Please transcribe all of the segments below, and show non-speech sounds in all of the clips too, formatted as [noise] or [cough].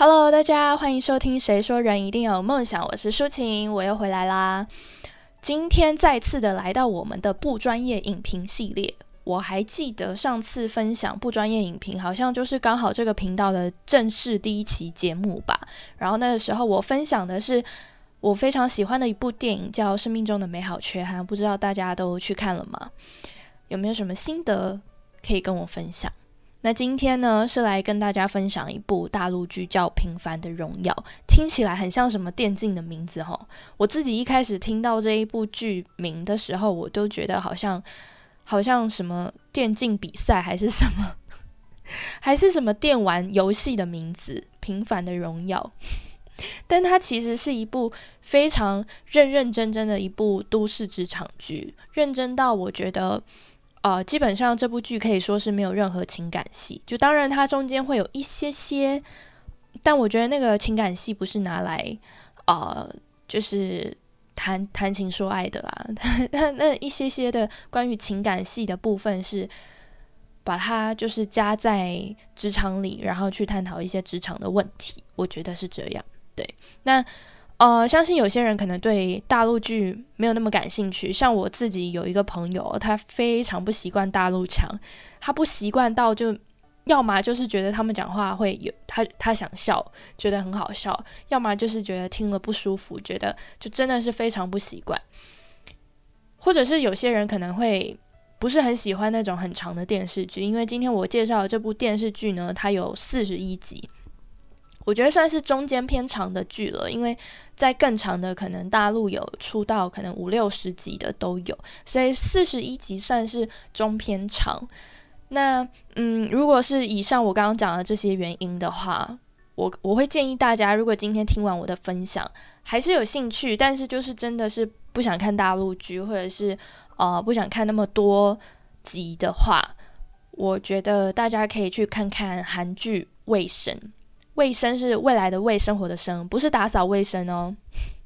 Hello，大家欢迎收听《谁说人一定有梦想》，我是舒晴，我又回来啦。今天再次的来到我们的不专业影评系列。我还记得上次分享不专业影评，好像就是刚好这个频道的正式第一期节目吧。然后那个时候我分享的是我非常喜欢的一部电影，叫《生命中的美好缺憾》，不知道大家都去看了吗？有没有什么心得可以跟我分享？那今天呢，是来跟大家分享一部大陆剧，叫《平凡的荣耀》，听起来很像什么电竞的名字哈。我自己一开始听到这一部剧名的时候，我都觉得好像好像什么电竞比赛，还是什么，[laughs] 还是什么电玩游戏的名字，《平凡的荣耀》。但它其实是一部非常认认真真的一部都市职场剧，认真到我觉得。呃，基本上这部剧可以说是没有任何情感戏，就当然它中间会有一些些，但我觉得那个情感戏不是拿来呃，就是谈谈情说爱的啦。[laughs] 那那一些些的关于情感戏的部分是把它就是加在职场里，然后去探讨一些职场的问题，我觉得是这样。对，那。呃，相信有些人可能对大陆剧没有那么感兴趣。像我自己有一个朋友，他非常不习惯大陆腔，他不习惯到就要么就是觉得他们讲话会有他他想笑，觉得很好笑；要么就是觉得听了不舒服，觉得就真的是非常不习惯。或者是有些人可能会不是很喜欢那种很长的电视剧，因为今天我介绍的这部电视剧呢，它有四十一集。我觉得算是中间偏长的剧了，因为在更长的可能大陆有出到可能五六十集的都有，所以四十一集算是中偏长。那嗯，如果是以上我刚刚讲的这些原因的话，我我会建议大家，如果今天听完我的分享还是有兴趣，但是就是真的是不想看大陆剧，或者是呃不想看那么多集的话，我觉得大家可以去看看韩剧《卫生》。卫生是未来的卫生活的生，不是打扫卫生哦。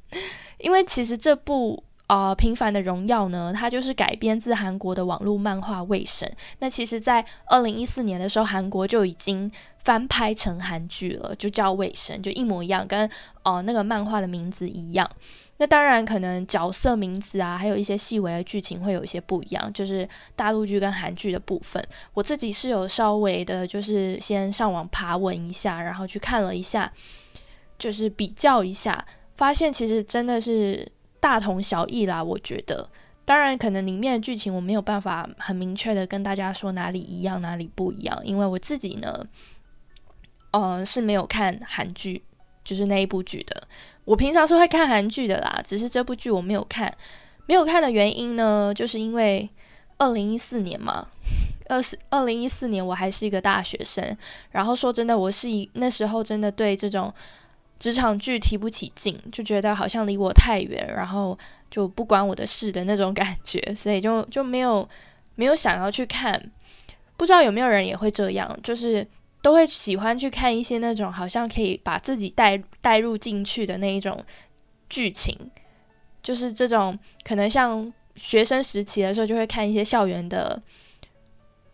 [laughs] 因为其实这部呃平凡的荣耀呢，它就是改编自韩国的网络漫画《卫生》。那其实，在二零一四年的时候，韩国就已经翻拍成韩剧了，就叫《卫生》，就一模一样，跟哦那个漫画的名字一样。那当然，可能角色名字啊，还有一些细微的剧情会有一些不一样，就是大陆剧跟韩剧的部分。我自己是有稍微的，就是先上网爬文一下，然后去看了一下，就是比较一下，发现其实真的是大同小异啦。我觉得，当然可能里面的剧情我没有办法很明确的跟大家说哪里一样，哪里不一样，因为我自己呢，呃，是没有看韩剧。就是那一部剧的，我平常是会看韩剧的啦，只是这部剧我没有看。没有看的原因呢，就是因为二零一四年嘛，二十二零一四年我还是一个大学生，然后说真的，我是一那时候真的对这种职场剧提不起劲，就觉得好像离我太远，然后就不关我的事的那种感觉，所以就就没有没有想要去看。不知道有没有人也会这样，就是。都会喜欢去看一些那种好像可以把自己带带入进去的那一种剧情，就是这种可能像学生时期的时候就会看一些校园的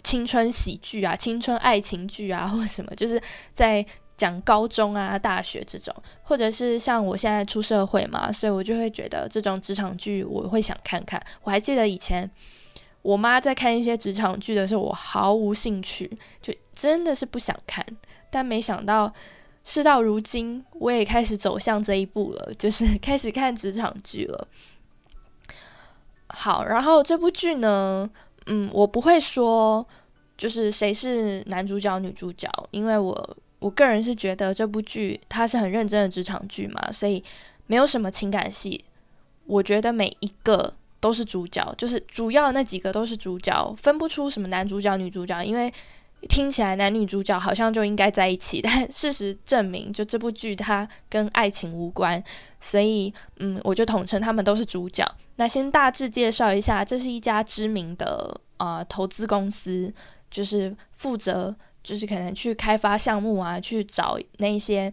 青春喜剧啊、青春爱情剧啊，或什么，就是在讲高中啊、大学这种，或者是像我现在出社会嘛，所以我就会觉得这种职场剧我会想看看。我还记得以前。我妈在看一些职场剧的时候，我毫无兴趣，就真的是不想看。但没想到事到如今，我也开始走向这一步了，就是 [laughs] 开始看职场剧了。好，然后这部剧呢，嗯，我不会说就是谁是男主角、女主角，因为我我个人是觉得这部剧它是很认真的职场剧嘛，所以没有什么情感戏。我觉得每一个。都是主角，就是主要那几个都是主角，分不出什么男主角、女主角，因为听起来男女主角好像就应该在一起，但事实证明，就这部剧它跟爱情无关，所以嗯，我就统称他们都是主角。那先大致介绍一下，这是一家知名的啊投资公司，就是负责就是可能去开发项目啊，去找那些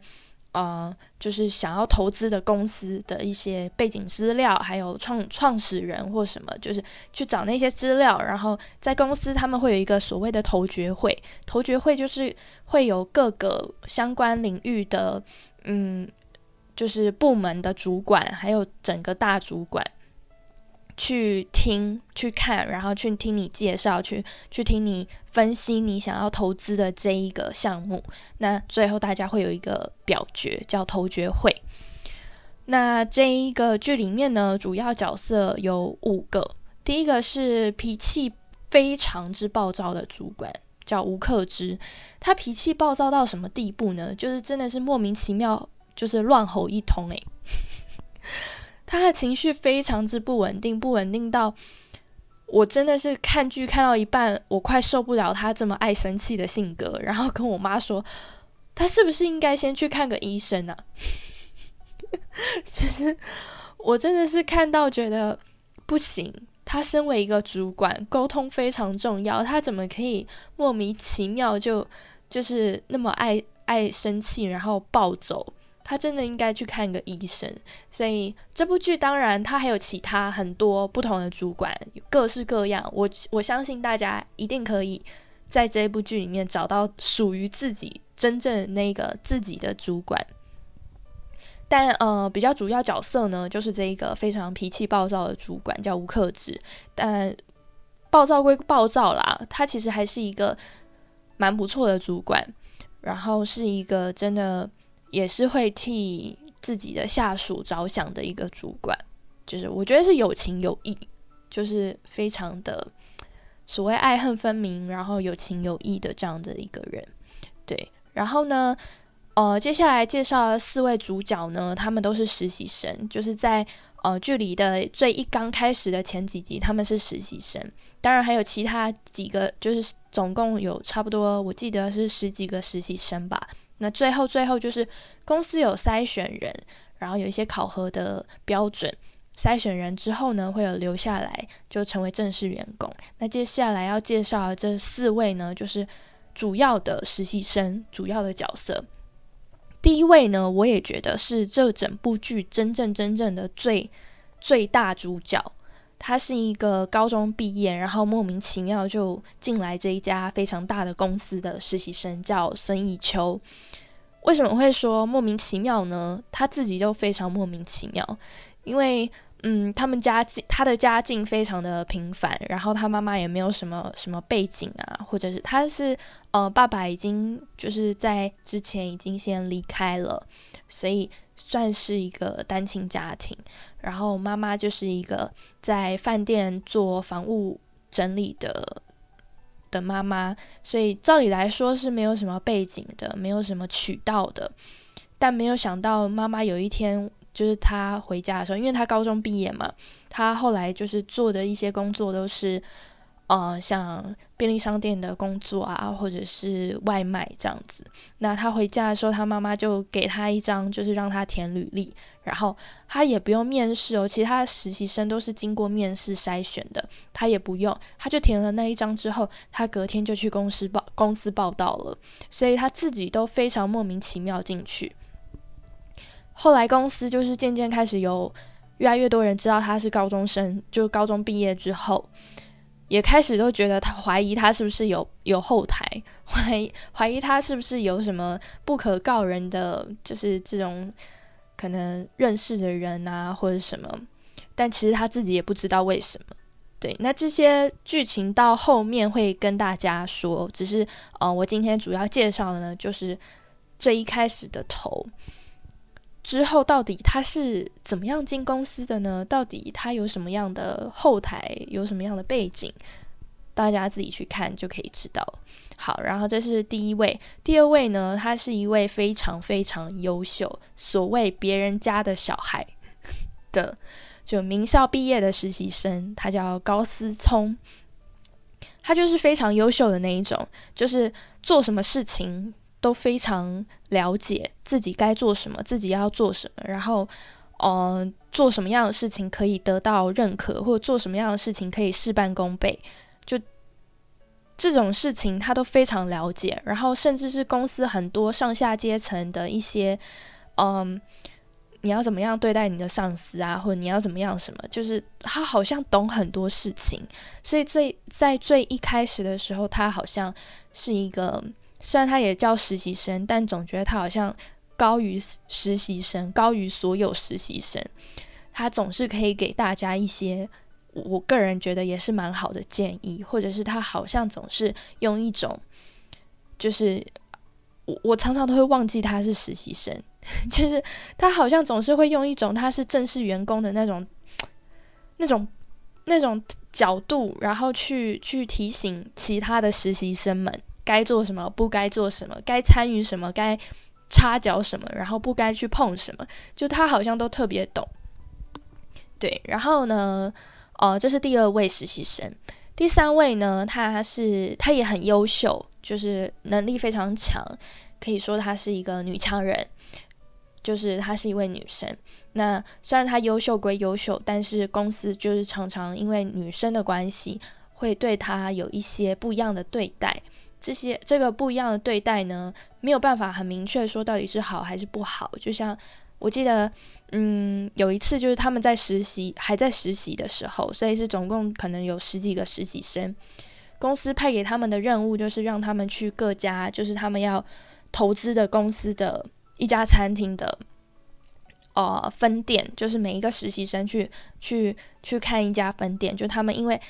呃，就是想要投资的公司的一些背景资料，还有创创始人或什么，就是去找那些资料，然后在公司他们会有一个所谓的投决会，投决会就是会有各个相关领域的，嗯，就是部门的主管，还有整个大主管。去听、去看，然后去听你介绍，去去听你分析你想要投资的这一个项目。那最后大家会有一个表决，叫投决会。那这一个剧里面呢，主要角色有五个。第一个是脾气非常之暴躁的主管，叫吴克之。他脾气暴躁到什么地步呢？就是真的是莫名其妙，就是乱吼一通诶。他的情绪非常之不稳定，不稳定到我真的是看剧看到一半，我快受不了他这么爱生气的性格，然后跟我妈说，他是不是应该先去看个医生啊？其 [laughs] 实我真的是看到觉得不行，他身为一个主管，沟通非常重要，他怎么可以莫名其妙就就是那么爱爱生气，然后暴走？他真的应该去看个医生，所以这部剧当然他还有其他很多不同的主管，各式各样。我我相信大家一定可以在这部剧里面找到属于自己真正那个自己的主管。但呃，比较主要角色呢，就是这一个非常脾气暴躁的主管，叫吴克志。但暴躁归暴躁啦，他其实还是一个蛮不错的主管，然后是一个真的。也是会替自己的下属着想的一个主管，就是我觉得是有情有义，就是非常的所谓爱恨分明，然后有情有义的这样的一个人。对，然后呢，呃，接下来介绍四位主角呢，他们都是实习生，就是在呃剧里的最一刚开始的前几集，他们是实习生。当然还有其他几个，就是总共有差不多，我记得是十几个实习生吧。那最后，最后就是公司有筛选人，然后有一些考核的标准，筛选人之后呢，会有留下来就成为正式员工。那接下来要介绍的这四位呢，就是主要的实习生，主要的角色。第一位呢，我也觉得是这整部剧真正真正的最最大主角。他是一个高中毕业，然后莫名其妙就进来这一家非常大的公司的实习生，叫孙艺秋。为什么会说莫名其妙呢？他自己就非常莫名其妙，因为嗯，他们家境他的家境非常的平凡，然后他妈妈也没有什么什么背景啊，或者是他是呃爸爸已经就是在之前已经先离开了，所以。算是一个单亲家庭，然后妈妈就是一个在饭店做房屋整理的的妈妈，所以照理来说是没有什么背景的，没有什么渠道的。但没有想到，妈妈有一天就是她回家的时候，因为她高中毕业嘛，她后来就是做的一些工作都是。呃，像便利商店的工作啊，或者是外卖这样子。那他回家的时候，他妈妈就给他一张，就是让他填履历，然后他也不用面试哦。其他的实习生都是经过面试筛选的，他也不用，他就填了那一张之后，他隔天就去公司报公司报道了。所以他自己都非常莫名其妙进去。后来公司就是渐渐开始有越来越多人知道他是高中生，就高中毕业之后。也开始都觉得他怀疑他是不是有有后台，[laughs] 怀疑怀疑他是不是有什么不可告人的，就是这种可能认识的人啊或者什么，但其实他自己也不知道为什么。对，那这些剧情到后面会跟大家说，只是呃，我今天主要介绍的呢，就是最一开始的头。之后到底他是怎么样进公司的呢？到底他有什么样的后台，有什么样的背景？大家自己去看就可以知道。好，然后这是第一位，第二位呢，他是一位非常非常优秀，所谓别人家的小孩 [laughs] 的，就名校毕业的实习生，他叫高思聪，他就是非常优秀的那一种，就是做什么事情。都非常了解自己该做什么，自己要做什么，然后，呃，做什么样的事情可以得到认可，或者做什么样的事情可以事半功倍，就这种事情他都非常了解。然后，甚至是公司很多上下阶层的一些嗯，你要怎么样对待你的上司啊，或者你要怎么样什么，就是他好像懂很多事情，所以最在最一开始的时候，他好像是一个，虽然他也叫实习生，但总觉得他好像高于实习生，高于所有实习生，他总是可以给大家一些。我个人觉得也是蛮好的建议，或者是他好像总是用一种，就是我我常常都会忘记他是实习生，[laughs] 就是他好像总是会用一种他是正式员工的那种那种那种角度，然后去去提醒其他的实习生们该做什么，不该做什么，该参与什么，该插脚什么，然后不该去碰什么，就他好像都特别懂。对，然后呢？哦，这是第二位实习生。第三位呢，他是他也很优秀，就是能力非常强，可以说她是一个女强人，就是她是一位女生。那虽然她优秀归优秀，但是公司就是常常因为女生的关系，会对她有一些不一样的对待。这些这个不一样的对待呢，没有办法很明确说到底是好还是不好。就像我记得。嗯，有一次就是他们在实习，还在实习的时候，所以是总共可能有十几个实习生。公司派给他们的任务就是让他们去各家，就是他们要投资的公司的一家餐厅的呃分店，就是每一个实习生去去去看一家分店。就他们因为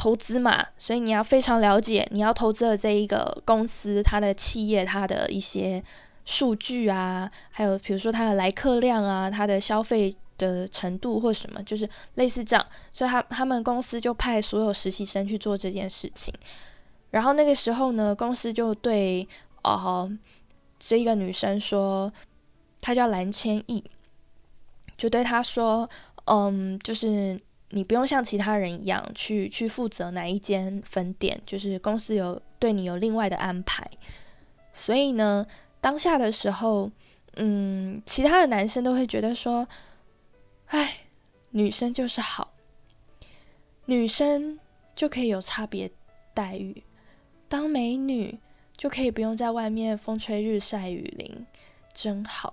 投资嘛，所以你要非常了解你要投资的这一个公司，它的企业，它的一些。数据啊，还有比如说它的来客量啊，它的消费的程度或什么，就是类似这样，所以他他们公司就派所有实习生去做这件事情。然后那个时候呢，公司就对哦这一个女生说，她叫蓝千亿，就对她说，嗯，就是你不用像其他人一样去去负责哪一间分店，就是公司有对你有另外的安排。所以呢。当下的时候，嗯，其他的男生都会觉得说：“哎，女生就是好，女生就可以有差别待遇，当美女就可以不用在外面风吹日晒雨淋，真好。”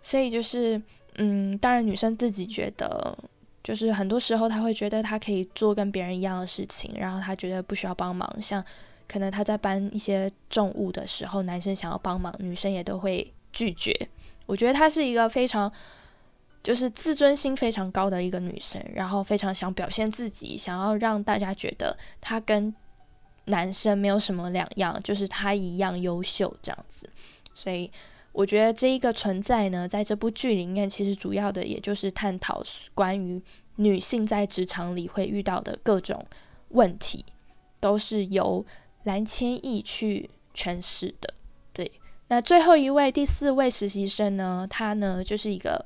所以就是，嗯，当然女生自己觉得，就是很多时候她会觉得她可以做跟别人一样的事情，然后她觉得不需要帮忙，像。可能他在搬一些重物的时候，男生想要帮忙，女生也都会拒绝。我觉得她是一个非常就是自尊心非常高的一个女生，然后非常想表现自己，想要让大家觉得她跟男生没有什么两样，就是她一样优秀这样子。所以我觉得这一个存在呢，在这部剧里面，其实主要的也就是探讨关于女性在职场里会遇到的各种问题，都是由。蓝千亿去诠释的，对。那最后一位第四位实习生呢？他呢就是一个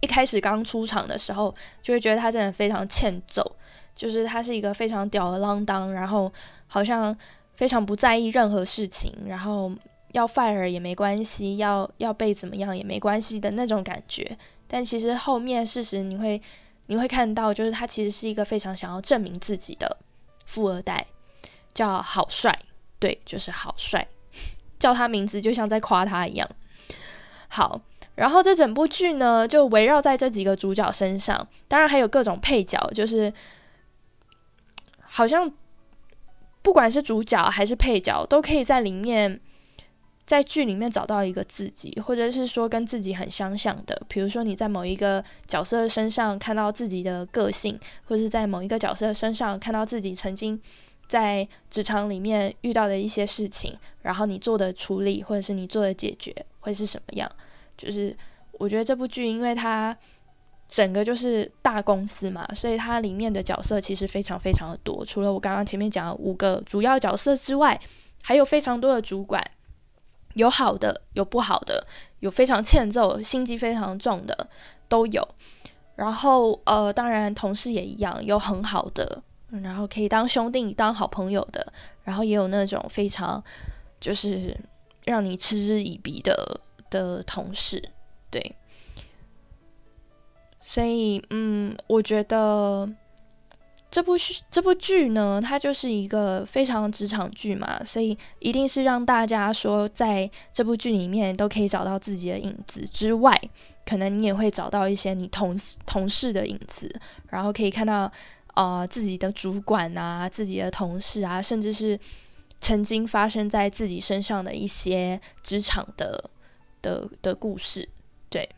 一开始刚出场的时候，就会觉得他真的非常欠揍，就是他是一个非常吊儿郎当，然后好像非常不在意任何事情，然后要 fire 也没关系，要要被怎么样也没关系的那种感觉。但其实后面事实你会你会看到，就是他其实是一个非常想要证明自己的富二代。叫好帅，对，就是好帅，叫他名字就像在夸他一样。好，然后这整部剧呢，就围绕在这几个主角身上，当然还有各种配角，就是好像不管是主角还是配角，都可以在里面在剧里面找到一个自己，或者是说跟自己很相像的。比如说你在某一个角色身上看到自己的个性，或者是在某一个角色身上看到自己曾经。在职场里面遇到的一些事情，然后你做的处理或者是你做的解决会是什么样？就是我觉得这部剧，因为它整个就是大公司嘛，所以它里面的角色其实非常非常的多。除了我刚刚前面讲的五个主要角色之外，还有非常多的主管，有好的，有不好的，有非常欠揍、心机非常重的都有。然后呃，当然同事也一样，有很好的。然后可以当兄弟、当好朋友的，然后也有那种非常就是让你嗤之以鼻的的同事，对。所以，嗯，我觉得这部剧这部剧呢，它就是一个非常职场剧嘛，所以一定是让大家说，在这部剧里面都可以找到自己的影子之外，可能你也会找到一些你同事同事的影子，然后可以看到呃自己的主管啊、自己的同事啊，甚至是曾经发生在自己身上的一些职场的的的故事。对，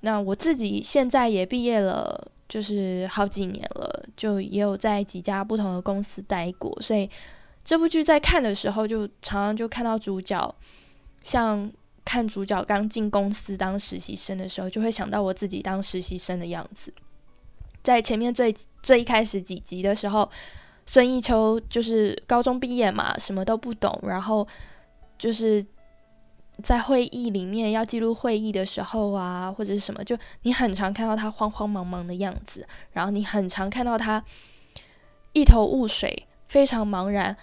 那我自己现在也毕业了。就是好几年了，就也有在几家不同的公司待过，所以这部剧在看的时候，就常常就看到主角，像看主角刚进公司当实习生的时候，就会想到我自己当实习生的样子。在前面最最一开始几集的时候，孙艺秋就是高中毕业嘛，什么都不懂，然后就是。在会议里面要记录会议的时候啊，或者是什么，就你很常看到他慌慌忙忙的样子，然后你很常看到他一头雾水，非常茫然，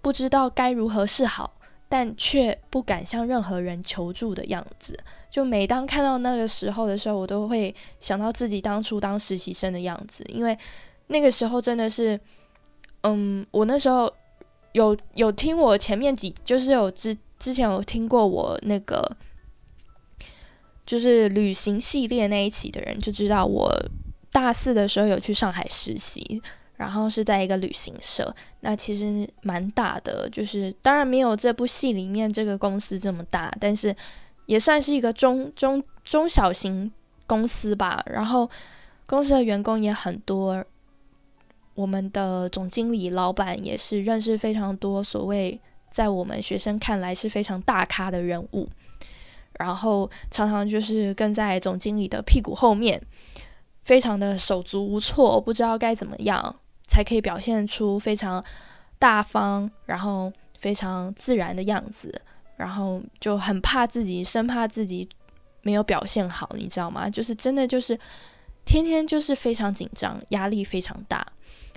不知道该如何是好，但却不敢向任何人求助的样子。就每当看到那个时候的时候，我都会想到自己当初当实习生的样子，因为那个时候真的是，嗯，我那时候有有听我前面几就是有知。之前有听过我那个就是旅行系列那一期的人就知道，我大四的时候有去上海实习，然后是在一个旅行社，那其实蛮大的，就是当然没有这部戏里面这个公司这么大，但是也算是一个中中中小型公司吧。然后公司的员工也很多，我们的总经理、老板也是认识非常多所谓。在我们学生看来是非常大咖的人物，然后常常就是跟在总经理的屁股后面，非常的手足无措，不知道该怎么样才可以表现出非常大方，然后非常自然的样子，然后就很怕自己，生怕自己没有表现好，你知道吗？就是真的就是天天就是非常紧张，压力非常大，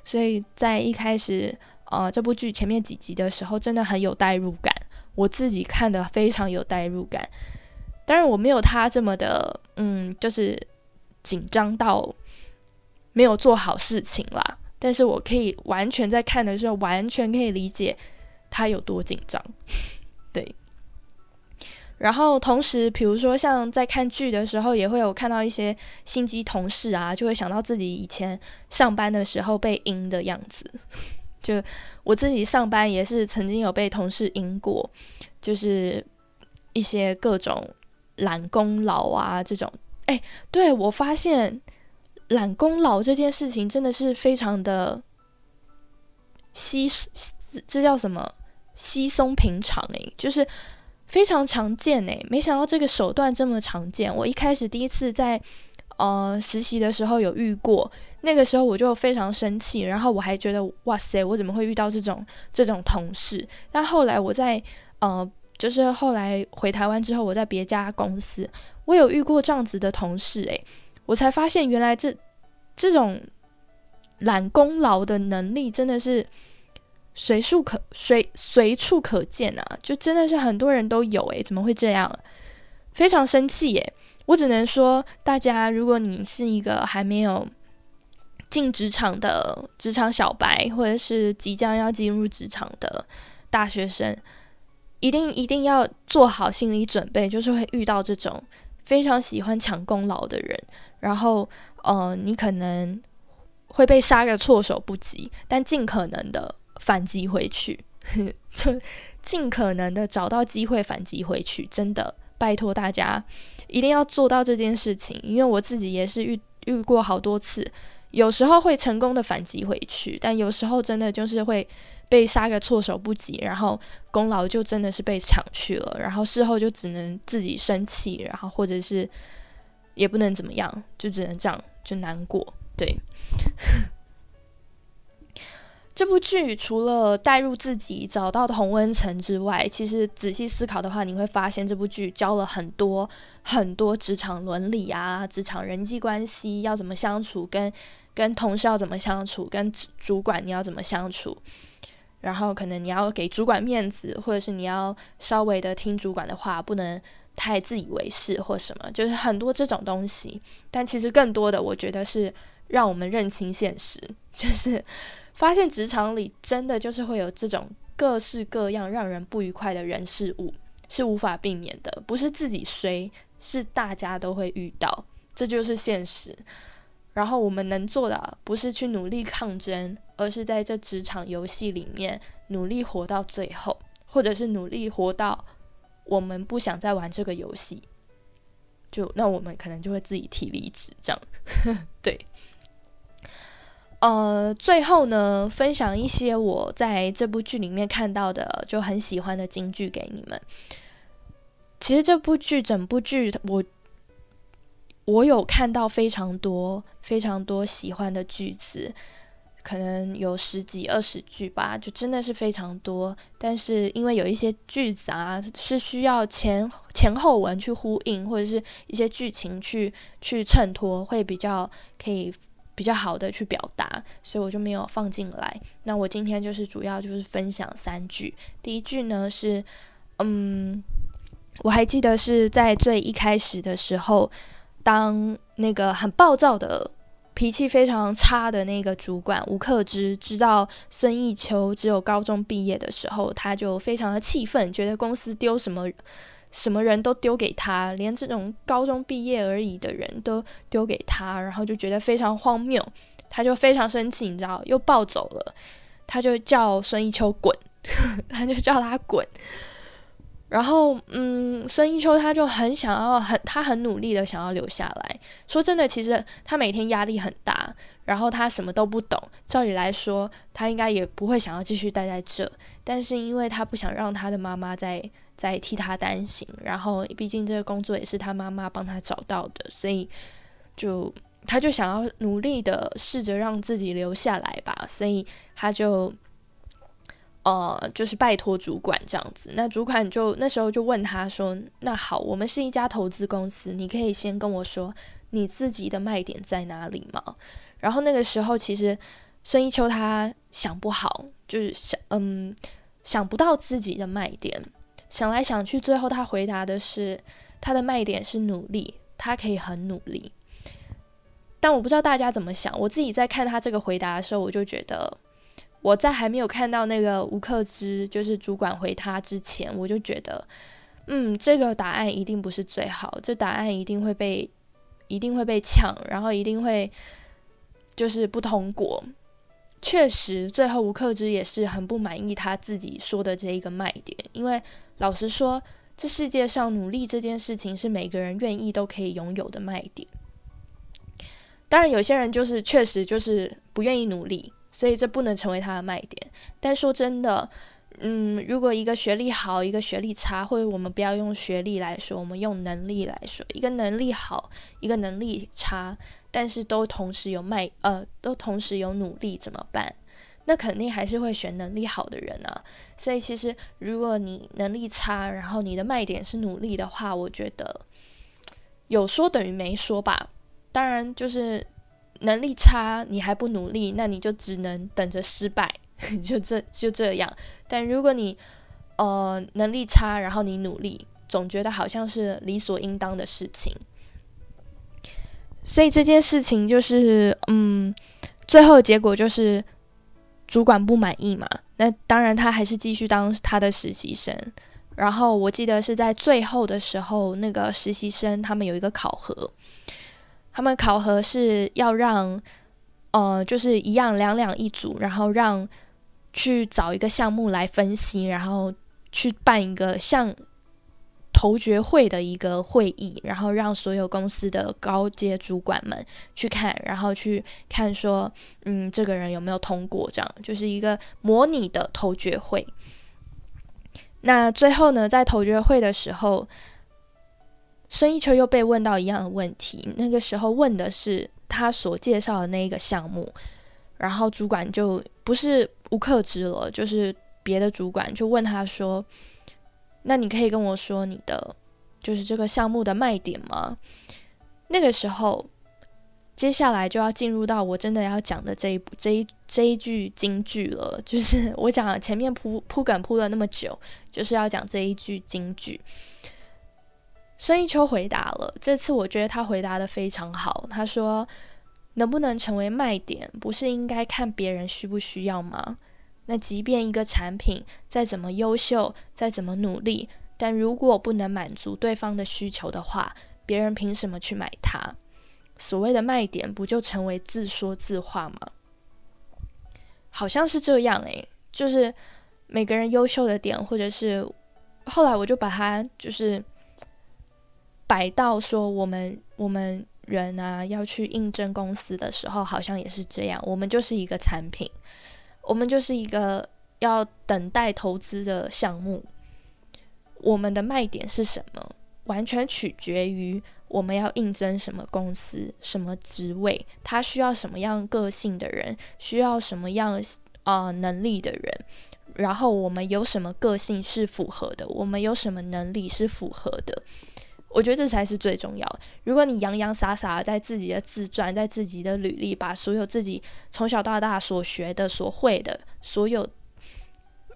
所以在一开始。呃，这部剧前面几集的时候真的很有代入感，我自己看的非常有代入感。当然我没有他这么的，嗯，就是紧张到没有做好事情啦。但是我可以完全在看的时候，完全可以理解他有多紧张。[laughs] 对。然后同时，比如说像在看剧的时候，也会有看到一些心机同事啊，就会想到自己以前上班的时候被阴的样子。就我自己上班也是曾经有被同事阴过，就是一些各种揽功劳啊这种。哎，对我发现揽功劳这件事情真的是非常的稀，这叫什么稀松平常哎，就是非常常见哎。没想到这个手段这么常见，我一开始第一次在。呃，实习的时候有遇过，那个时候我就非常生气，然后我还觉得哇塞，我怎么会遇到这种这种同事？但后来我在呃，就是后来回台湾之后，我在别家公司，我有遇过这样子的同事，诶，我才发现原来这这种揽功劳的能力真的是随处可随随处可见啊！就真的是很多人都有，诶，怎么会这样？非常生气耶！我只能说，大家，如果你是一个还没有进职场的职场小白，或者是即将要进入职场的大学生，一定一定要做好心理准备，就是会遇到这种非常喜欢抢功劳的人，然后，呃，你可能会被杀个措手不及，但尽可能的反击回去，[laughs] 就尽可能的找到机会反击回去，真的。拜托大家一定要做到这件事情，因为我自己也是遇遇过好多次，有时候会成功的反击回去，但有时候真的就是会被杀个措手不及，然后功劳就真的是被抢去了，然后事后就只能自己生气，然后或者是也不能怎么样，就只能这样就难过，对。[laughs] 这部剧除了带入自己找到同温层之外，其实仔细思考的话，你会发现这部剧教了很多很多职场伦理啊，职场人际关系要怎么相处，跟跟同事要怎么相处，跟主管你要怎么相处，然后可能你要给主管面子，或者是你要稍微的听主管的话，不能太自以为是或什么，就是很多这种东西。但其实更多的，我觉得是让我们认清现实，[laughs] 就是发现职场里真的就是会有这种各式各样让人不愉快的人事物，是无法避免的，不是自己衰，是大家都会遇到，这就是现实。然后我们能做的不是去努力抗争，而是在这职场游戏里面努力活到最后，或者是努力活到我们不想再玩这个游戏，就那我们可能就会自己提离职，这样 [laughs] 对。呃，最后呢，分享一些我在这部剧里面看到的就很喜欢的金句给你们。其实这部剧整部剧我。我有看到非常多、非常多喜欢的句子，可能有十几、二十句吧，就真的是非常多。但是因为有一些句子啊，是需要前前后文去呼应，或者是一些剧情去去衬托，会比较可以比较好的去表达，所以我就没有放进来。那我今天就是主要就是分享三句。第一句呢是，嗯，我还记得是在最一开始的时候。当那个很暴躁的、脾气非常差的那个主管吴克之知道孙艺秋只有高中毕业的时候，他就非常的气愤，觉得公司丢什么什么人都丢给他，连这种高中毕业而已的人都丢给他，然后就觉得非常荒谬，他就非常生气，你知道，又暴走了，[laughs] 他就叫孙艺秋滚，[laughs] 他就叫他滚。然后，嗯，孙一秋他就很想要，很他很努力的想要留下来。说真的，其实他每天压力很大，然后他什么都不懂。照理来说，他应该也不会想要继续待在这。但是因为他不想让他的妈妈再再替他担心，然后毕竟这个工作也是他妈妈帮他找到的，所以就他就想要努力的试着让自己留下来吧。所以他就。呃，就是拜托主管这样子，那主管就那时候就问他说：“那好，我们是一家投资公司，你可以先跟我说你自己的卖点在哪里吗？”然后那个时候其实孙一秋他想不好，就是想嗯想不到自己的卖点，想来想去，最后他回答的是他的卖点是努力，他可以很努力。但我不知道大家怎么想，我自己在看他这个回答的时候，我就觉得。我在还没有看到那个吴克之就是主管回他之前，我就觉得，嗯，这个答案一定不是最好，这答案一定会被一定会被抢，然后一定会就是不通过。确实，最后吴克之也是很不满意他自己说的这一个卖点，因为老实说，这世界上努力这件事情是每个人愿意都可以拥有的卖点。当然，有些人就是确实就是不愿意努力。所以这不能成为他的卖点。但说真的，嗯，如果一个学历好，一个学历差，或者我们不要用学历来说，我们用能力来说，一个能力好，一个能力差，但是都同时有卖，呃，都同时有努力，怎么办？那肯定还是会选能力好的人啊。所以其实如果你能力差，然后你的卖点是努力的话，我觉得有说等于没说吧。当然就是。能力差，你还不努力，那你就只能等着失败，[laughs] 就这就这样。但如果你呃能力差，然后你努力，总觉得好像是理所应当的事情。所以这件事情就是，嗯，最后结果就是主管不满意嘛。那当然他还是继续当他的实习生。然后我记得是在最后的时候，那个实习生他们有一个考核。他们考核是要让，呃，就是一样两两一组，然后让去找一个项目来分析，然后去办一个像投决会的一个会议，然后让所有公司的高阶主管们去看，然后去看说，嗯，这个人有没有通过，这样就是一个模拟的投决会。那最后呢，在投决会的时候。孙一秋又被问到一样的问题，那个时候问的是他所介绍的那一个项目，然后主管就不是吴克之了，就是别的主管就问他说：“那你可以跟我说你的就是这个项目的卖点吗？”那个时候，接下来就要进入到我真的要讲的这一部这一这一句金句了，就是我讲前面铺铺梗铺了那么久，就是要讲这一句金句。孙一秋回答了，这次我觉得他回答的非常好。他说：“能不能成为卖点，不是应该看别人需不需要吗？那即便一个产品再怎么优秀，再怎么努力，但如果不能满足对方的需求的话，别人凭什么去买它？所谓的卖点，不就成为自说自话吗？好像是这样诶，就是每个人优秀的点，或者是后来我就把它就是摆到说，我们我们人啊要去应征公司的时候，好像也是这样，我们就是一个产品，我们就是一个要等待投资的项目，我们的卖点是什么？完全取决于我们要应征什么公司、什么职位，他需要什么样个性的人，需要什么样啊能力的人，然后我们有什么个性是符合的，我们有什么能力是符合的。我觉得这才是最重要的。如果你洋洋洒洒在自己的自传、在自己的履历，把所有自己从小到大所学的、所会的所有。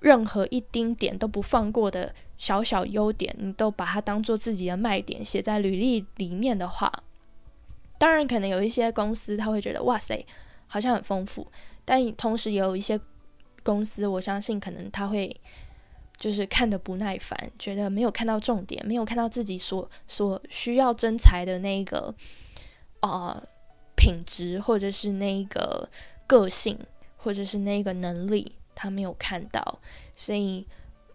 任何一丁点都不放过的小小优点，你都把它当做自己的卖点写在履历里面的话，当然可能有一些公司他会觉得哇塞，好像很丰富，但同时也有一些公司，我相信可能他会就是看的不耐烦，觉得没有看到重点，没有看到自己所所需要真才的那个啊品质，或者是那个个性，或者是那个能力。他没有看到，所以，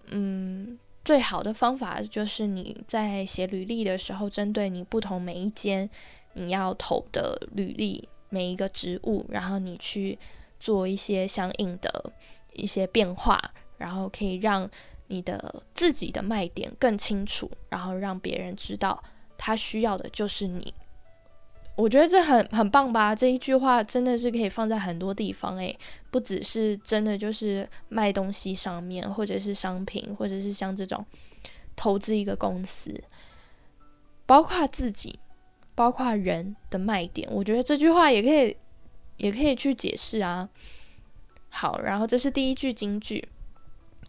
嗯，最好的方法就是你在写履历的时候，针对你不同每一间你要投的履历每一个职务，然后你去做一些相应的一些变化，然后可以让你的自己的卖点更清楚，然后让别人知道他需要的就是你。我觉得这很很棒吧，这一句话真的是可以放在很多地方诶，不只是真的就是卖东西上面，或者是商品，或者是像这种投资一个公司，包括自己，包括人的卖点，我觉得这句话也可以也可以去解释啊。好，然后这是第一句金句，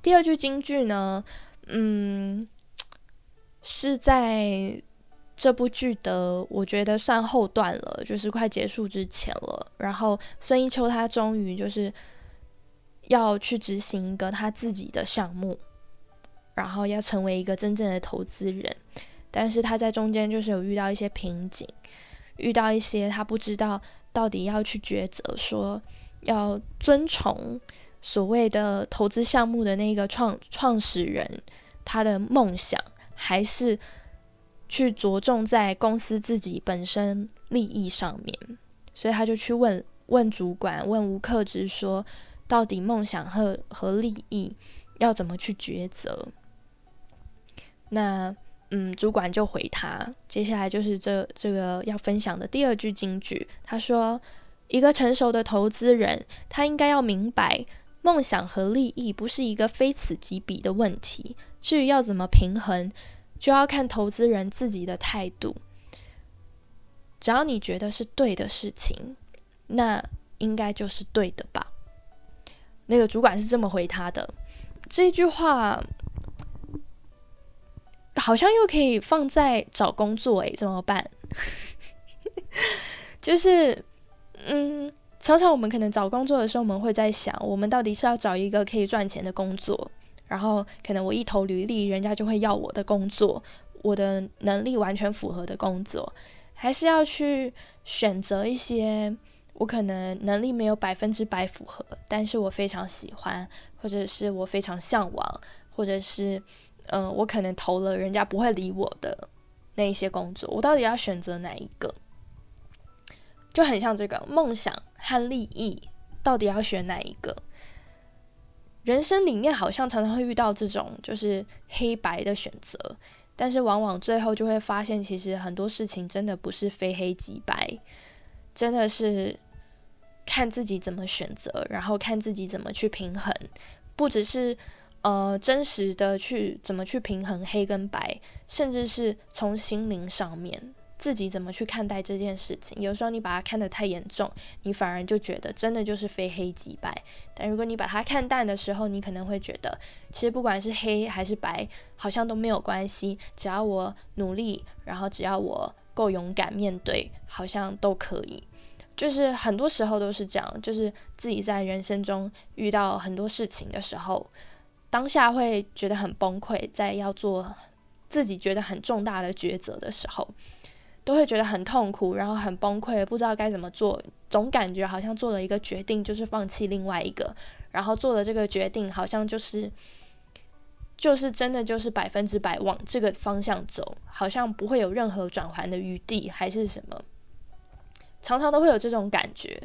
第二句金句呢，嗯，是在。这部剧的我觉得算后段了，就是快结束之前了。然后孙一秋他终于就是要去执行一个他自己的项目，然后要成为一个真正的投资人。但是他在中间就是有遇到一些瓶颈，遇到一些他不知道到底要去抉择，说要遵从所谓的投资项目的那个创创始人他的梦想，还是。去着重在公司自己本身利益上面，所以他就去问问主管，问吴克之说，到底梦想和和利益要怎么去抉择？那嗯，主管就回他，接下来就是这这个要分享的第二句金句，他说，一个成熟的投资人，他应该要明白，梦想和利益不是一个非此即彼的问题，至于要怎么平衡。就要看投资人自己的态度。只要你觉得是对的事情，那应该就是对的吧？那个主管是这么回他的。这句话好像又可以放在找工作，诶，怎么办？[laughs] 就是，嗯，常常我们可能找工作的时候，我们会在想，我们到底是要找一个可以赚钱的工作。然后可能我一投履历，人家就会要我的工作，我的能力完全符合的工作，还是要去选择一些我可能能力没有百分之百符合，但是我非常喜欢，或者是我非常向往，或者是嗯，我可能投了人家不会理我的那一些工作，我到底要选择哪一个？就很像这个梦想和利益，到底要选哪一个？人生里面好像常常会遇到这种就是黑白的选择，但是往往最后就会发现，其实很多事情真的不是非黑即白，真的是看自己怎么选择，然后看自己怎么去平衡，不只是呃真实的去怎么去平衡黑跟白，甚至是从心灵上面。自己怎么去看待这件事情？有时候你把它看得太严重，你反而就觉得真的就是非黑即白。但如果你把它看淡的时候，你可能会觉得，其实不管是黑还是白，好像都没有关系。只要我努力，然后只要我够勇敢面对，好像都可以。就是很多时候都是这样，就是自己在人生中遇到很多事情的时候，当下会觉得很崩溃，在要做自己觉得很重大的抉择的时候，都会觉得很痛苦，然后很崩溃，不知道该怎么做，总感觉好像做了一个决定就是放弃另外一个，然后做了这个决定好像就是就是真的就是百分之百往这个方向走，好像不会有任何转圜的余地，还是什么。常常都会有这种感觉，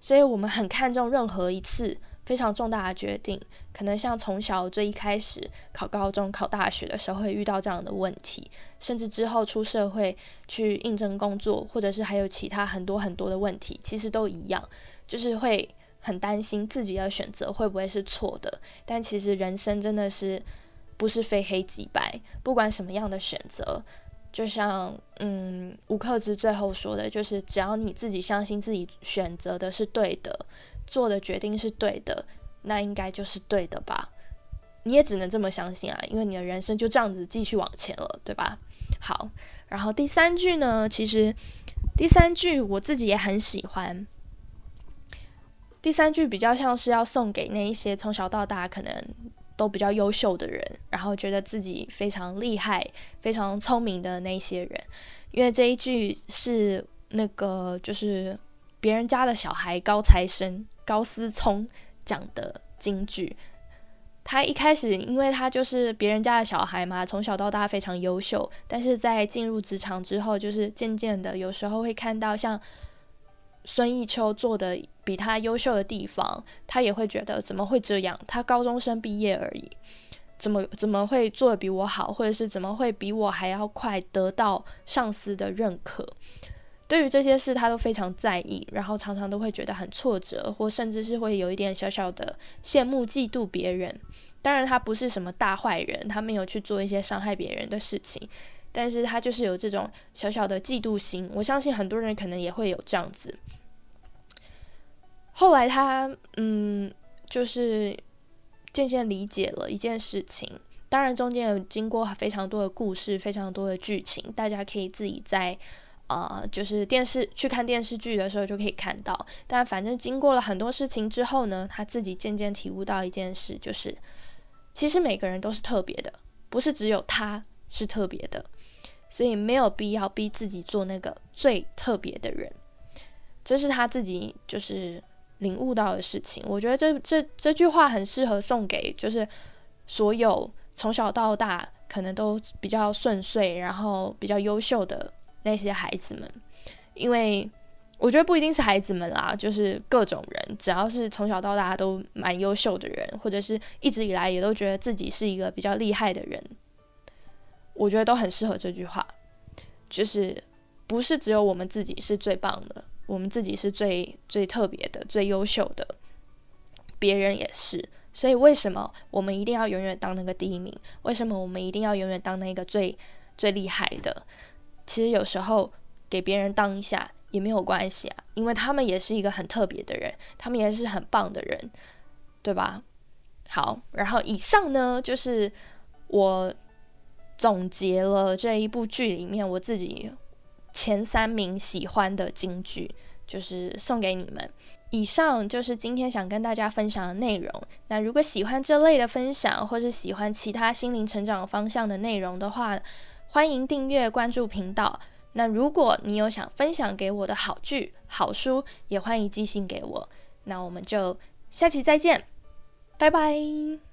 所以我们很看重任何一次非常重大的决定。可能像从小最一开始考高中、考大学的时候会遇到这样的问题，甚至之后出社会去应征工作，或者是还有其他很多很多的问题，其实都一样，就是会很担心自己的选择会不会是错的。但其实人生真的是不是非黑即白，不管什么样的选择。就像嗯，吴克之最后说的，就是只要你自己相信自己选择的是对的，做的决定是对的，那应该就是对的吧？你也只能这么相信啊，因为你的人生就这样子继续往前了，对吧？好，然后第三句呢，其实第三句我自己也很喜欢。第三句比较像是要送给那一些从小到大可能。都比较优秀的人，然后觉得自己非常厉害、非常聪明的那些人，因为这一句是那个就是别人家的小孩高材生高思聪讲的金句。他一开始，因为他就是别人家的小孩嘛，从小到大非常优秀，但是在进入职场之后，就是渐渐的，有时候会看到像。孙艺秋做的比他优秀的地方，他也会觉得怎么会这样？他高中生毕业而已，怎么怎么会做的比我好，或者是怎么会比我还要快得到上司的认可？对于这些事，他都非常在意，然后常常都会觉得很挫折，或甚至是会有一点小小的羡慕、嫉妒别人。当然，他不是什么大坏人，他没有去做一些伤害别人的事情，但是他就是有这种小小的嫉妒心。我相信很多人可能也会有这样子。后来他嗯，就是渐渐理解了一件事情。当然中间有经过非常多的故事，非常多的剧情，大家可以自己在呃，就是电视去看电视剧的时候就可以看到。但反正经过了很多事情之后呢，他自己渐渐体悟到一件事，就是其实每个人都是特别的，不是只有他是特别的，所以没有必要逼自己做那个最特别的人。这是他自己就是。领悟到的事情，我觉得这这这句话很适合送给就是所有从小到大可能都比较顺遂，然后比较优秀的那些孩子们，因为我觉得不一定是孩子们啦，就是各种人，只要是从小到大都蛮优秀的人，或者是一直以来也都觉得自己是一个比较厉害的人，我觉得都很适合这句话，就是不是只有我们自己是最棒的。我们自己是最最特别的、最优秀的，别人也是。所以，为什么我们一定要永远当那个第一名？为什么我们一定要永远当那个最最厉害的？其实有时候给别人当一下也没有关系啊，因为他们也是一个很特别的人，他们也是很棒的人，对吧？好，然后以上呢，就是我总结了这一部剧里面我自己。前三名喜欢的金句，就是送给你们。以上就是今天想跟大家分享的内容。那如果喜欢这类的分享，或是喜欢其他心灵成长方向的内容的话，欢迎订阅关注频道。那如果你有想分享给我的好剧、好书，也欢迎寄信给我。那我们就下期再见，拜拜。